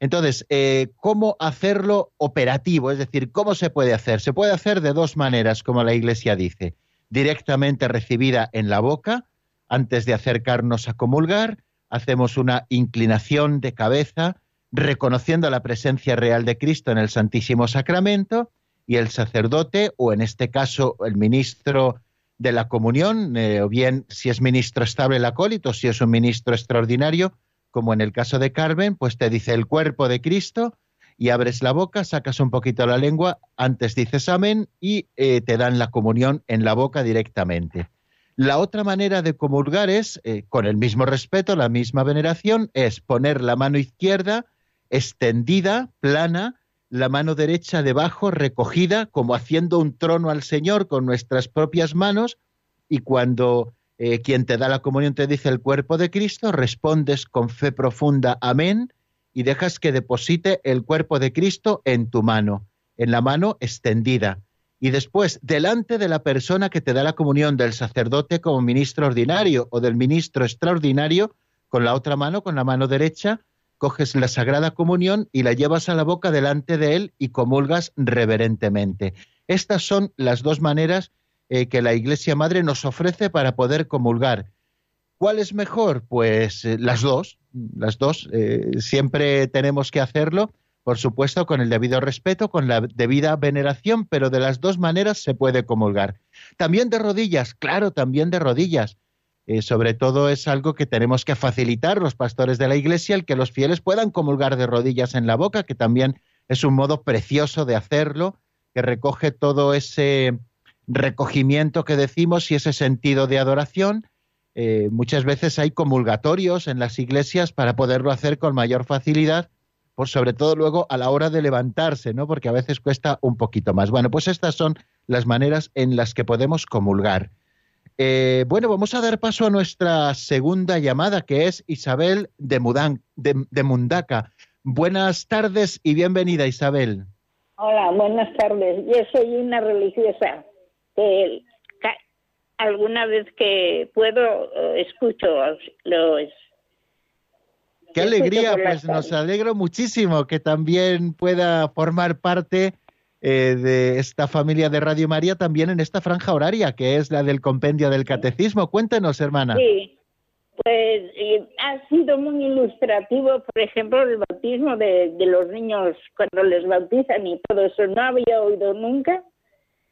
Entonces, eh, ¿cómo hacerlo operativo? Es decir, ¿cómo se puede hacer? Se puede hacer de dos maneras, como la Iglesia dice. Directamente recibida en la boca, antes de acercarnos a comulgar, hacemos una inclinación de cabeza, reconociendo la presencia real de Cristo en el Santísimo Sacramento, y el sacerdote, o en este caso el ministro de la comunión, eh, o bien si es ministro estable el acólito, si es un ministro extraordinario, como en el caso de Carmen, pues te dice el cuerpo de Cristo y abres la boca, sacas un poquito la lengua, antes dices amén y eh, te dan la comunión en la boca directamente. La otra manera de comulgar es, eh, con el mismo respeto, la misma veneración, es poner la mano izquierda extendida, plana, la mano derecha debajo, recogida, como haciendo un trono al Señor con nuestras propias manos, y cuando eh, quien te da la comunión te dice el cuerpo de Cristo, respondes con fe profunda, amén, y dejas que deposite el cuerpo de Cristo en tu mano, en la mano extendida. Y después delante de la persona que te da la comunión del sacerdote como ministro ordinario o del ministro extraordinario, con la otra mano, con la mano derecha, coges la sagrada comunión y la llevas a la boca delante de él y comulgas reverentemente. Estas son las dos maneras eh, que la Iglesia Madre nos ofrece para poder comulgar. ¿Cuál es mejor? Pues eh, las dos, las dos. Eh, siempre tenemos que hacerlo por supuesto con el debido respeto, con la debida veneración, pero de las dos maneras se puede comulgar. También de rodillas, claro, también de rodillas. Eh, sobre todo es algo que tenemos que facilitar los pastores de la Iglesia, el que los fieles puedan comulgar de rodillas en la boca, que también es un modo precioso de hacerlo, que recoge todo ese recogimiento que decimos y ese sentido de adoración. Eh, muchas veces hay comulgatorios en las iglesias para poderlo hacer con mayor facilidad por sobre todo luego a la hora de levantarse, ¿no? Porque a veces cuesta un poquito más. Bueno, pues estas son las maneras en las que podemos comulgar. Eh, bueno, vamos a dar paso a nuestra segunda llamada, que es Isabel de, de, Mundaca. Buenas tardes y bienvenida, Isabel. Hola, buenas tardes. Yo soy una religiosa alguna vez que puedo eh, escucho los Qué alegría, pues nos alegro muchísimo que también pueda formar parte eh, de esta familia de Radio María también en esta franja horaria, que es la del compendio del catecismo. Cuéntenos, hermana. Sí, pues ha sido muy ilustrativo, por ejemplo, el bautismo de, de, los niños cuando les bautizan y todo eso. No había oído nunca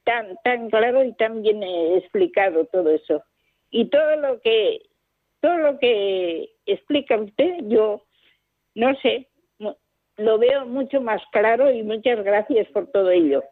tan, tan claro y tan bien explicado todo eso. Y todo lo que todo lo que explica usted, yo no sé, lo veo mucho más claro y muchas gracias por todo ello.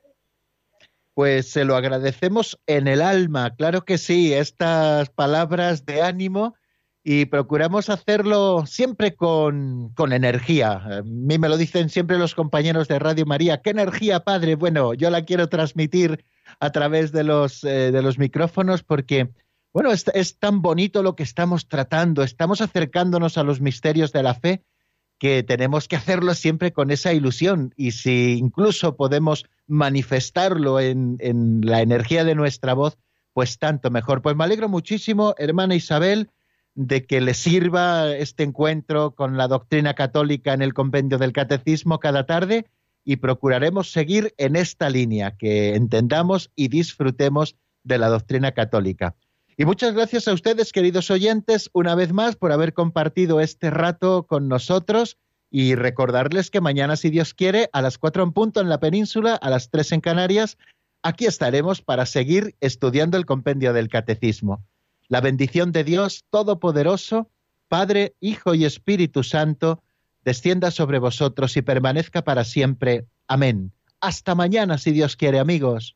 Pues se lo agradecemos en el alma, claro que sí, estas palabras de ánimo y procuramos hacerlo siempre con, con, energía. A mí me lo dicen siempre los compañeros de Radio María. ¿Qué energía, padre? Bueno, yo la quiero transmitir a través de los, eh, de los micrófonos porque, bueno, es, es tan bonito lo que estamos tratando. Estamos acercándonos a los misterios de la fe que tenemos que hacerlo siempre con esa ilusión y si incluso podemos manifestarlo en, en la energía de nuestra voz, pues tanto mejor. Pues me alegro muchísimo, hermana Isabel, de que le sirva este encuentro con la doctrina católica en el compendio del catecismo cada tarde y procuraremos seguir en esta línea, que entendamos y disfrutemos de la doctrina católica. Y muchas gracias a ustedes, queridos oyentes, una vez más por haber compartido este rato con nosotros y recordarles que mañana, si Dios quiere, a las cuatro en punto en la península, a las tres en Canarias, aquí estaremos para seguir estudiando el compendio del catecismo. La bendición de Dios Todopoderoso, Padre, Hijo y Espíritu Santo, descienda sobre vosotros y permanezca para siempre. Amén. Hasta mañana, si Dios quiere, amigos.